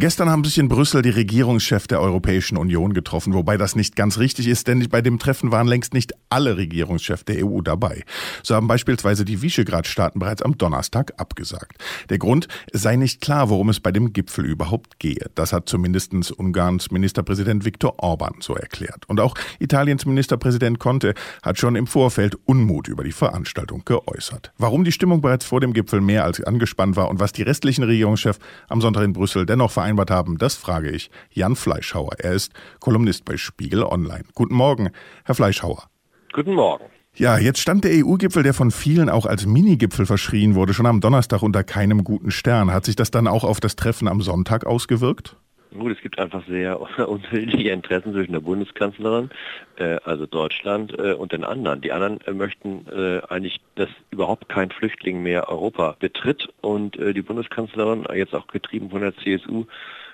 Gestern haben sich in Brüssel die Regierungschefs der Europäischen Union getroffen, wobei das nicht ganz richtig ist, denn bei dem Treffen waren längst nicht alle Regierungschefs der EU dabei. So haben beispielsweise die Visegrad-Staaten bereits am Donnerstag abgesagt. Der Grund sei nicht klar, worum es bei dem Gipfel überhaupt gehe. Das hat zumindest Ungarns Ministerpräsident Viktor Orban so erklärt. Und auch Italiens Ministerpräsident Conte hat schon im Vorfeld Unmut über die Veranstaltung geäußert. Warum die Stimmung bereits vor dem Gipfel mehr als angespannt war und was die restlichen Regierungschefs am Sonntag in Brüssel dennoch vereinbart vereinbart haben, das frage ich Jan Fleischhauer. Er ist Kolumnist bei Spiegel Online. Guten Morgen, Herr Fleischhauer. Guten Morgen. Ja, jetzt stand der EU-Gipfel, der von vielen auch als Minigipfel verschrien wurde, schon am Donnerstag unter keinem guten Stern. Hat sich das dann auch auf das Treffen am Sonntag ausgewirkt? Gut, es gibt einfach sehr unterschiedliche Interessen zwischen der Bundeskanzlerin, äh, also Deutschland, äh, und den anderen. Die anderen äh, möchten äh, eigentlich, dass überhaupt kein Flüchtling mehr Europa betritt und äh, die Bundeskanzlerin, jetzt auch getrieben von der CSU,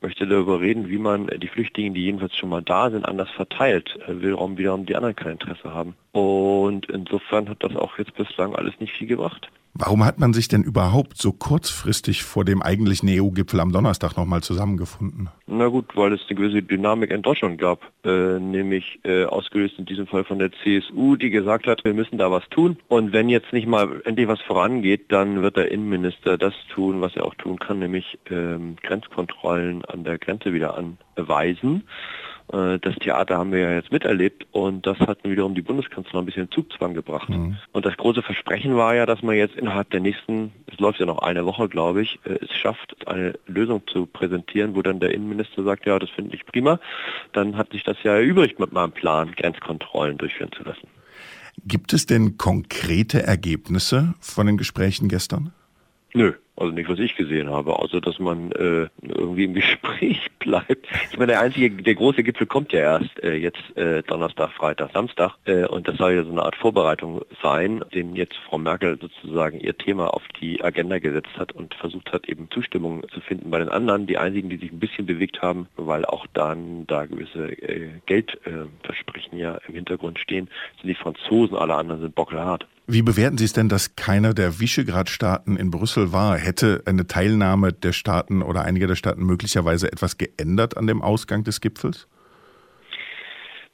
möchte darüber reden, wie man die Flüchtlinge, die jedenfalls schon mal da sind, anders verteilt, äh, will wiederum die anderen kein Interesse haben. Und insofern hat das auch jetzt bislang alles nicht viel gebracht. Warum hat man sich denn überhaupt so kurzfristig vor dem eigentlichen EU-Gipfel am Donnerstag nochmal zusammengefunden? Na gut, weil es eine gewisse Dynamik in Deutschland gab, äh, nämlich äh, ausgelöst in diesem Fall von der CSU, die gesagt hat, wir müssen da was tun. Und wenn jetzt nicht mal endlich was vorangeht, dann wird der Innenminister das tun, was er auch tun kann, nämlich ähm, Grenzkontrollen an der Grenze wieder anweisen. Äh, das Theater haben wir ja jetzt miterlebt und das hat wiederum die Bundeskanzlerin ein bisschen Zugzwang gebracht. Mhm. Und das große Versprechen war ja, dass man jetzt innerhalb der nächsten, es läuft ja noch eine Woche, glaube ich, äh, es schafft, eine Lösung zu präsentieren, wo dann der Innenminister sagt, ja, das finde ich prima. Dann hat sich das ja erübrigt mit meinem Plan, Grenzkontrollen durchführen zu lassen. Gibt es denn konkrete Ergebnisse von den Gesprächen gestern? Nö, also nicht, was ich gesehen habe, außer dass man äh, irgendwie im Gespräch bleibt. Ich meine, der einzige, der große Gipfel kommt ja erst äh, jetzt äh, Donnerstag, Freitag, Samstag äh, und das soll ja so eine Art Vorbereitung sein, dem jetzt Frau Merkel sozusagen ihr Thema auf die Agenda gesetzt hat und versucht hat, eben Zustimmung zu finden bei den anderen. Die einzigen, die sich ein bisschen bewegt haben, weil auch dann da gewisse äh, Geldversprechen ja im Hintergrund stehen, sind die Franzosen, alle anderen sind bockelhart. Wie bewerten Sie es denn, dass keiner der Visegrad-Staaten in Brüssel war? Hätte eine Teilnahme der Staaten oder einiger der Staaten möglicherweise etwas geändert an dem Ausgang des Gipfels?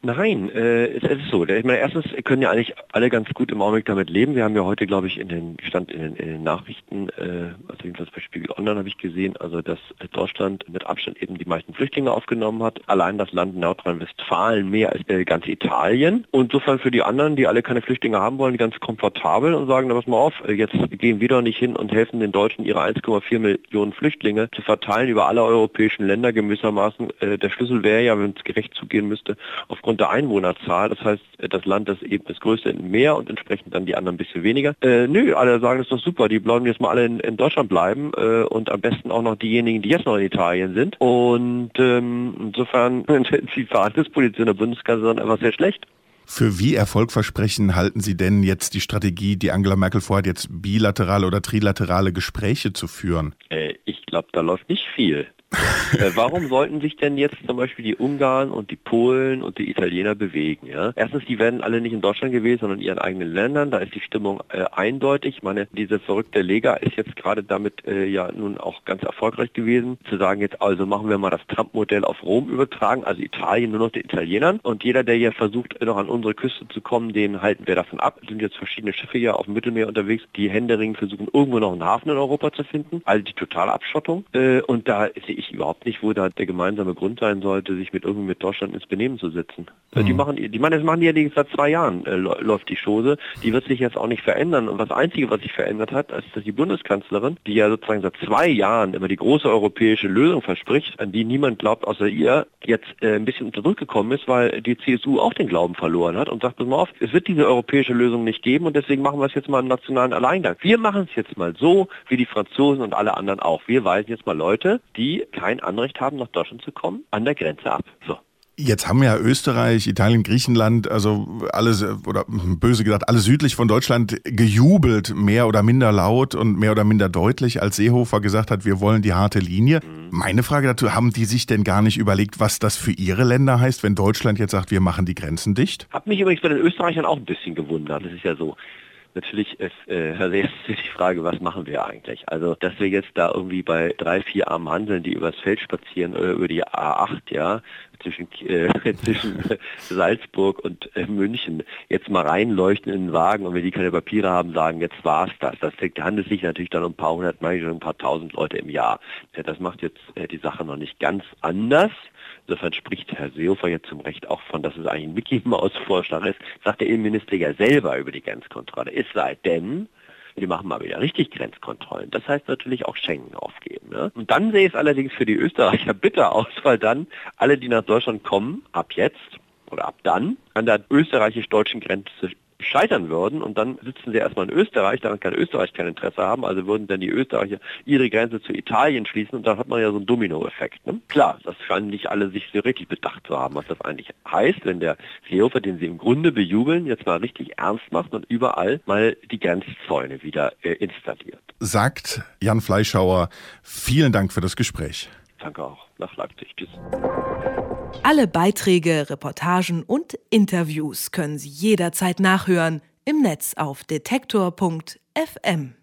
Nein, äh, es ist so. Ich meine, erstens können ja eigentlich alle ganz gut im Augenblick damit leben. Wir haben ja heute, glaube ich, in den Stand in den, in den Nachrichten, äh, also jedenfalls bei Spiegel Online habe ich gesehen, also dass Deutschland mit Abstand eben die meisten Flüchtlinge aufgenommen hat. Allein das Land Nordrhein-Westfalen mehr als der ganze Italien. Und insofern für die anderen, die alle keine Flüchtlinge haben wollen, ganz komfortabel und sagen, na pass mal auf, jetzt gehen wir doch nicht hin und helfen den Deutschen ihre 1,4 Millionen Flüchtlinge zu verteilen über alle europäischen Länder gewissermaßen. Äh, der Schlüssel wäre ja, wenn es gerecht zugehen müsste, aufgrund aufgrund der Einwohnerzahl. Das heißt, das Land ist eben das größte in mehr und entsprechend dann die anderen ein bisschen weniger. Äh, nö, alle sagen, das ist doch super, die bleiben jetzt mal alle in, in Deutschland bleiben äh, und am besten auch noch diejenigen, die jetzt noch in Italien sind. Und ähm, insofern ist die Verhandlungsposition der Bundeskanzlerin einfach sehr schlecht. Für wie erfolgversprechend halten Sie denn jetzt die Strategie, die Angela Merkel vorhat, jetzt bilaterale oder trilaterale Gespräche zu führen? Glaube, da läuft nicht viel. äh, warum sollten sich denn jetzt zum Beispiel die Ungarn und die Polen und die Italiener bewegen? Ja? Erstens, die werden alle nicht in Deutschland gewesen, sondern in ihren eigenen Ländern. Da ist die Stimmung äh, eindeutig. Ich meine, diese verrückte Lega ist jetzt gerade damit äh, ja nun auch ganz erfolgreich gewesen, zu sagen, jetzt also machen wir mal das Trump-Modell auf Rom übertragen, also Italien nur noch den Italienern. Und jeder, der hier versucht, noch an unsere Küste zu kommen, den halten wir davon ab. Es sind jetzt verschiedene Schiffe hier auf dem Mittelmeer unterwegs, die händeringend versuchen, irgendwo noch einen Hafen in Europa zu finden. Also die totale Abschottung. Äh, und da sehe ich überhaupt nicht, wo da der gemeinsame Grund sein sollte, sich mit irgendwie mit Deutschland ins Benehmen zu setzen. Mhm. Die machen, die machen, das machen die ja seit zwei Jahren äh, läuft die Chose. Die wird sich jetzt auch nicht verändern. Und das Einzige, was sich verändert hat, ist, dass die Bundeskanzlerin, die ja sozusagen seit zwei Jahren immer die große europäische Lösung verspricht, an die niemand glaubt außer ihr, jetzt äh, ein bisschen unter Druck gekommen ist, weil die CSU auch den Glauben verloren hat und sagt, pass mal auf, es wird diese europäische Lösung nicht geben und deswegen machen wir es jetzt mal im nationalen Alleingang. Wir machen es jetzt mal so, wie die Franzosen und alle anderen auch. Wir weisen jetzt mal Leute, die kein Anrecht haben, nach Deutschland zu kommen, an der Grenze ab. So. Jetzt haben ja Österreich, Italien, Griechenland, also alles, oder böse gesagt, alle südlich von Deutschland gejubelt, mehr oder minder laut und mehr oder minder deutlich, als Seehofer gesagt hat, wir wollen die harte Linie. Mhm. Meine Frage dazu, haben die sich denn gar nicht überlegt, was das für ihre Länder heißt, wenn Deutschland jetzt sagt, wir machen die Grenzen dicht? Hat mich übrigens bei den Österreichern auch ein bisschen gewundert. Das ist ja so, natürlich ist, äh, Sees, die Frage, was machen wir eigentlich? Also, dass wir jetzt da irgendwie bei drei, vier armen Handeln, die übers Feld spazieren oder über die A8, ja, zwischen, äh, zwischen Salzburg und äh, München jetzt mal reinleuchten in den Wagen und wenn die keine Papiere haben, sagen, jetzt war's das. Das handelt sich natürlich dann um ein paar hundert, manchmal ein paar tausend Leute im Jahr. Ja, das macht jetzt äh, die Sache noch nicht ganz anders. Insofern spricht Herr Seehofer jetzt zum Recht auch von, dass es eigentlich ein Mickey-Maus-Vorschlag ist, sagt der Innenminister ja selber über die Grenzkontrolle. Es sei denn, wir machen mal wieder richtig Grenzkontrollen. Das heißt natürlich auch Schengen aufgeben. Ne? Und dann sehe ich es allerdings für die Österreicher bitter aus, weil dann alle, die nach Deutschland kommen, ab jetzt oder ab dann an der österreichisch-deutschen Grenze scheitern würden und dann sitzen sie erstmal in Österreich, daran kann Österreich kein Interesse haben, also würden dann die Österreicher ihre Grenze zu Italien schließen und dann hat man ja so einen Dominoeffekt. Ne? Klar, das scheinen nicht alle sich so richtig bedacht zu haben, was das eigentlich heißt, wenn der Seehofer, den sie im Grunde bejubeln, jetzt mal richtig ernst macht und überall mal die Grenzzäune wieder äh, installiert. Sagt Jan Fleischhauer, vielen Dank für das Gespräch. Danke auch. Nach Leipzig. Tschüss. Alle Beiträge, Reportagen und Interviews können Sie jederzeit nachhören im Netz auf detektor.fm.